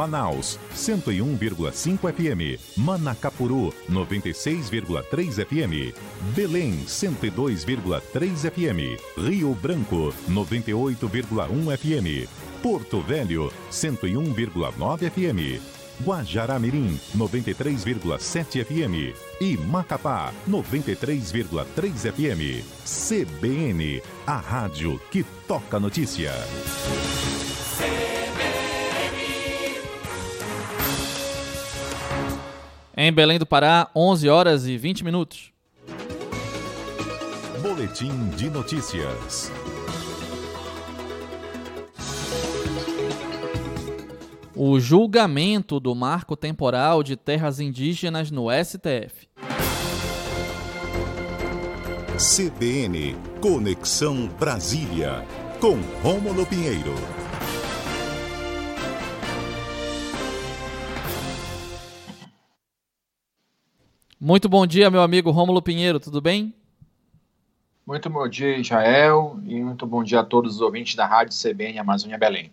Manaus, 101,5 FM. Manacapuru, 96,3 FM. Belém, 102,3 FM. Rio Branco, 98,1 FM. Porto Velho, 101,9 FM. Guajará-Mirim, 93,7 FM. E Macapá, 93,3 FM. CBN, a rádio que toca notícia. Em Belém do Pará, 11 horas e 20 minutos. Boletim de notícias. O julgamento do marco temporal de terras indígenas no STF. CBN Conexão Brasília, com Rômulo Pinheiro. Muito bom dia, meu amigo Rômulo Pinheiro, tudo bem? Muito bom dia, Israel, e muito bom dia a todos os ouvintes da Rádio CBN Amazônia Belém.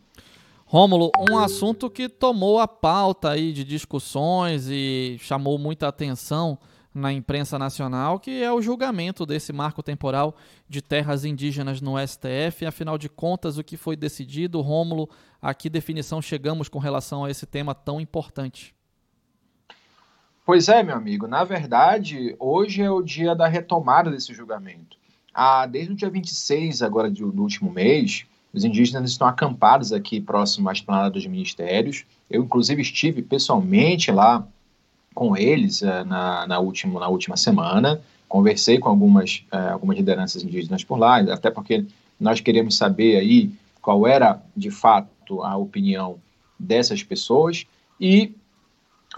Rômulo, um assunto que tomou a pauta aí de discussões e chamou muita atenção na imprensa nacional, que é o julgamento desse marco temporal de terras indígenas no STF. Afinal de contas, o que foi decidido, Rômulo, a que definição chegamos com relação a esse tema tão importante? Pois é, meu amigo. Na verdade, hoje é o dia da retomada desse julgamento. Ah, desde o dia 26 agora do, último mês, os indígenas estão acampados aqui próximo à esplanada dos ministérios. Eu, inclusive, estive pessoalmente lá com eles uh, na, na, última, na última semana. Conversei com algumas, uh, algumas lideranças indígenas por lá, até porque nós queríamos saber aí qual era, de fato, a opinião dessas pessoas. E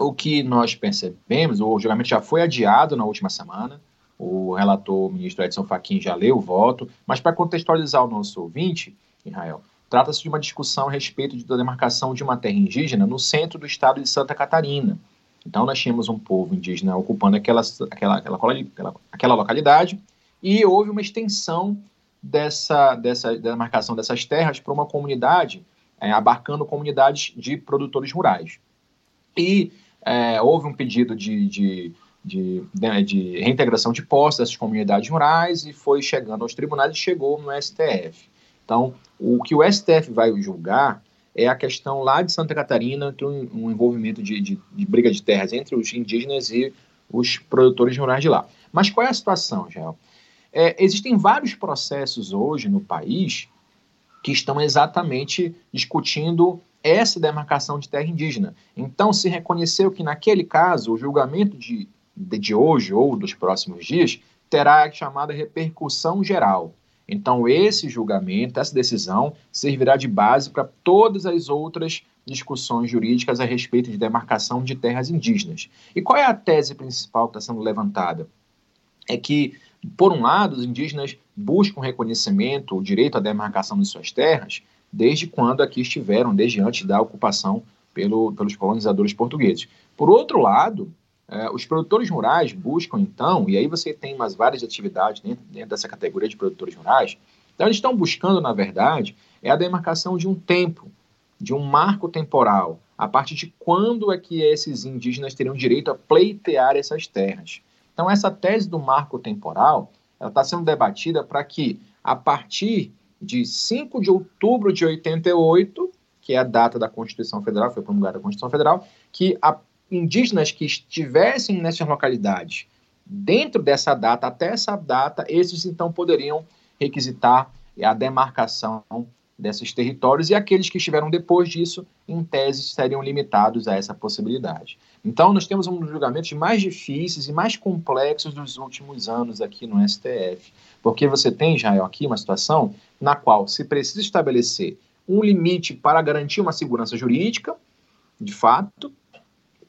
o que nós percebemos, o julgamento já foi adiado na última semana, o relator, o ministro Edson Fachin, já leu o voto, mas para contextualizar o nosso ouvinte, Israel, trata-se de uma discussão a respeito da demarcação de uma terra indígena no centro do estado de Santa Catarina. Então, nós tínhamos um povo indígena ocupando aquela, aquela, aquela, aquela, localidade e houve uma extensão dessa, dessa demarcação dessas terras para uma comunidade, é, abarcando comunidades de produtores rurais. E é, houve um pedido de, de, de, né, de, reintegração de postos dessas comunidades rurais e foi chegando aos tribunais e chegou no STF. Então, o que o STF vai julgar é a questão lá de Santa Catarina, um, um envolvimento de, de, de, briga de terras entre os indígenas e os produtores rurais de lá. Mas qual é a situação, Gel? É, existem vários processos hoje no país que estão exatamente discutindo essa demarcação de terra indígena. Então, se reconheceu que, naquele caso, o julgamento de, de, de hoje ou dos próximos dias terá a chamada repercussão geral. Então, esse julgamento, essa decisão, servirá de base para todas as outras discussões jurídicas a respeito de demarcação de terras indígenas. E qual é a tese principal que está sendo levantada? É que, por um lado, os indígenas buscam reconhecimento, o direito à demarcação de suas terras, desde quando aqui estiveram, desde antes da ocupação pelo, pelos colonizadores portugueses. Por outro lado, eh, os produtores rurais buscam, então, e aí você tem mais várias atividades dentro, dentro dessa categoria de produtores rurais, então eles estão buscando, na verdade, é a demarcação de um tempo, de um marco temporal, a partir de quando é que esses indígenas teriam direito a pleitear essas terras. Então, essa tese do marco temporal, ela está sendo debatida para que, a partir de 5 de outubro de 88, que é a data da Constituição Federal, foi promulgada a Constituição Federal, que a, indígenas que estivessem nessas localidades dentro dessa data, até essa data, esses então poderiam requisitar a demarcação desses territórios e aqueles que estiveram depois disso, em tese, seriam limitados a essa possibilidade. Então, nós temos um dos julgamentos mais difíceis e mais complexos dos últimos anos aqui no STF, porque você tem, Israel, aqui uma situação na qual se precisa estabelecer um limite para garantir uma segurança jurídica, de fato.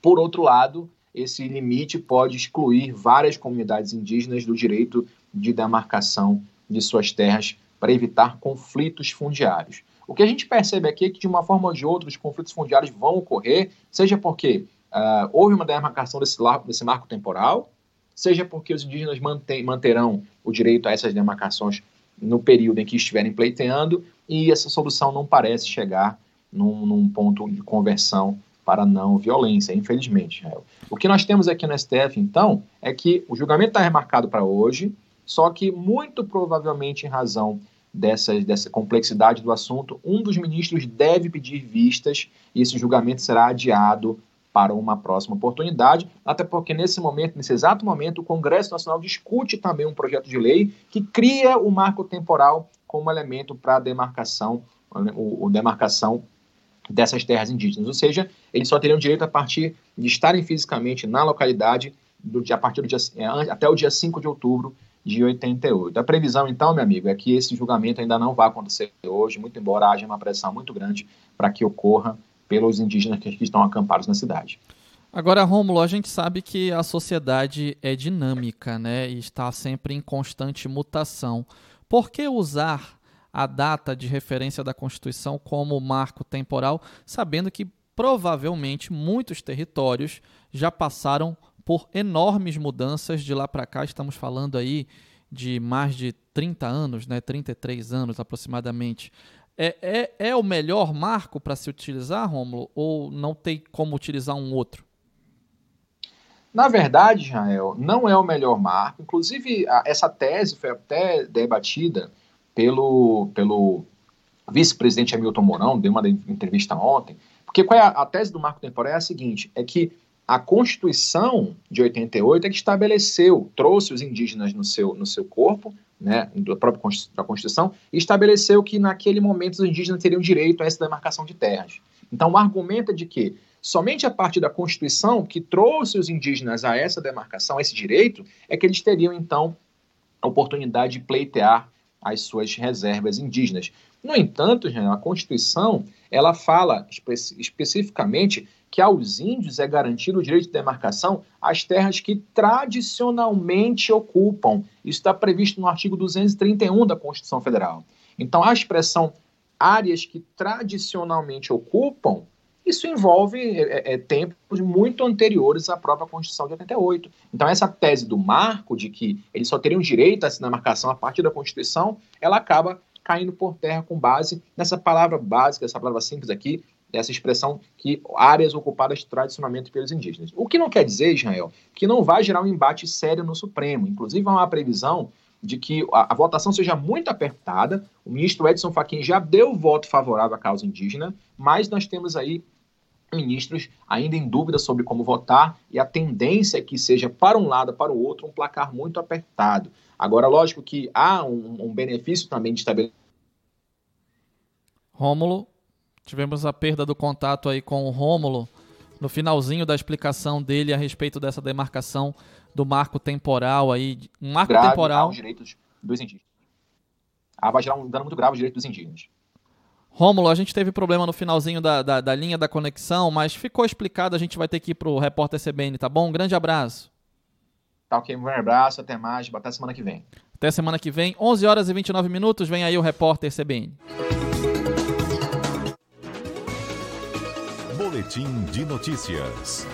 Por outro lado, esse limite pode excluir várias comunidades indígenas do direito de demarcação de suas terras para evitar conflitos fundiários. O que a gente percebe aqui é que, de uma forma ou de outra, os conflitos fundiários vão ocorrer, seja porque uh, houve uma demarcação desse, desse marco temporal, seja porque os indígenas mantém, manterão o direito a essas demarcações no período em que estiverem pleiteando, e essa solução não parece chegar num, num ponto de conversão para não violência, infelizmente. O que nós temos aqui no STF, então, é que o julgamento está remarcado para hoje, só que muito provavelmente em razão dessa, dessa complexidade do assunto, um dos ministros deve pedir vistas e esse julgamento será adiado para uma próxima oportunidade, até porque nesse momento, nesse exato momento, o Congresso Nacional discute também um projeto de lei que cria o marco temporal como elemento para a demarcação, o, o demarcação dessas terras indígenas. Ou seja, eles só teriam direito a partir de estarem fisicamente na localidade do, a partir do dia, é, até o dia 5 de outubro de 88. A previsão, então, meu amigo, é que esse julgamento ainda não vai acontecer hoje, muito embora haja uma pressão muito grande para que ocorra pelos indígenas que estão acampados na cidade. Agora, Rômulo, a gente sabe que a sociedade é dinâmica, né, e está sempre em constante mutação. Por que usar a data de referência da Constituição como marco temporal, sabendo que provavelmente muitos territórios já passaram por enormes mudanças de lá para cá. Estamos falando aí de mais de 30 anos, né, 33 anos aproximadamente. É, é, é o melhor marco para se utilizar, Rômulo, ou não tem como utilizar um outro? Na verdade, Israel, não é o melhor marco. Inclusive, a, essa tese foi até debatida pelo, pelo vice-presidente Hamilton Mourão, deu uma entrevista ontem, porque qual é a, a, tese do marco temporal é a seguinte, é que a Constituição de 88 é que estabeleceu, trouxe os indígenas no seu, no seu corpo, né, da própria da Constituição, e estabeleceu que naquele momento os indígenas teriam direito a essa demarcação de terras. Então o argumento é de que somente a partir da Constituição que trouxe os indígenas a essa demarcação, a esse direito, é que eles teriam então a oportunidade de pleitear as suas reservas indígenas. No entanto, a Constituição ela fala espe especificamente que aos índios é garantido o direito de demarcação às terras que tradicionalmente ocupam. Isso está previsto no artigo 231 da Constituição Federal. Então, a expressão áreas que tradicionalmente ocupam isso envolve é, é, é, tempos muito anteriores à própria Constituição de 88. Então, essa tese do marco, de que eles só teriam direito a essa demarcação a partir da Constituição, ela acaba caindo por terra com base nessa palavra básica, essa palavra simples aqui, essa expressão que áreas ocupadas tradicionalmente pelos indígenas. O que não quer dizer, Israel, que não vai gerar um embate sério no Supremo. Inclusive, há uma previsão de que a, a, votação seja muito apertada. O ministro Edson Fachin já deu voto favorável à causa indígena, mas nós temos aí ministros ainda em dúvida sobre como votar e a tendência é que seja para um lado, para o outro, um placar muito apertado. Agora, lógico que há um, um benefício também de estabelecer. Rômulo, tivemos a perda do contato aí com o Rômulo no finalzinho da explicação dele a respeito dessa demarcação do marco temporal aí, um marco grave temporal. Aos direitos dos indígenas. Ah, vai gerar um dano muito grave aos direitos dos indígenas. Rômulo, a gente teve problema no finalzinho da, da, da, linha da conexão, mas ficou explicado, a gente vai ter que ir pro repórter CBN, tá bom? Um grande abraço. Tá ok, um grande abraço, até mais, até semana que vem. Até semana que vem, 11 horas e 29 minutos, vem aí o repórter CBN. Boletim de notícias.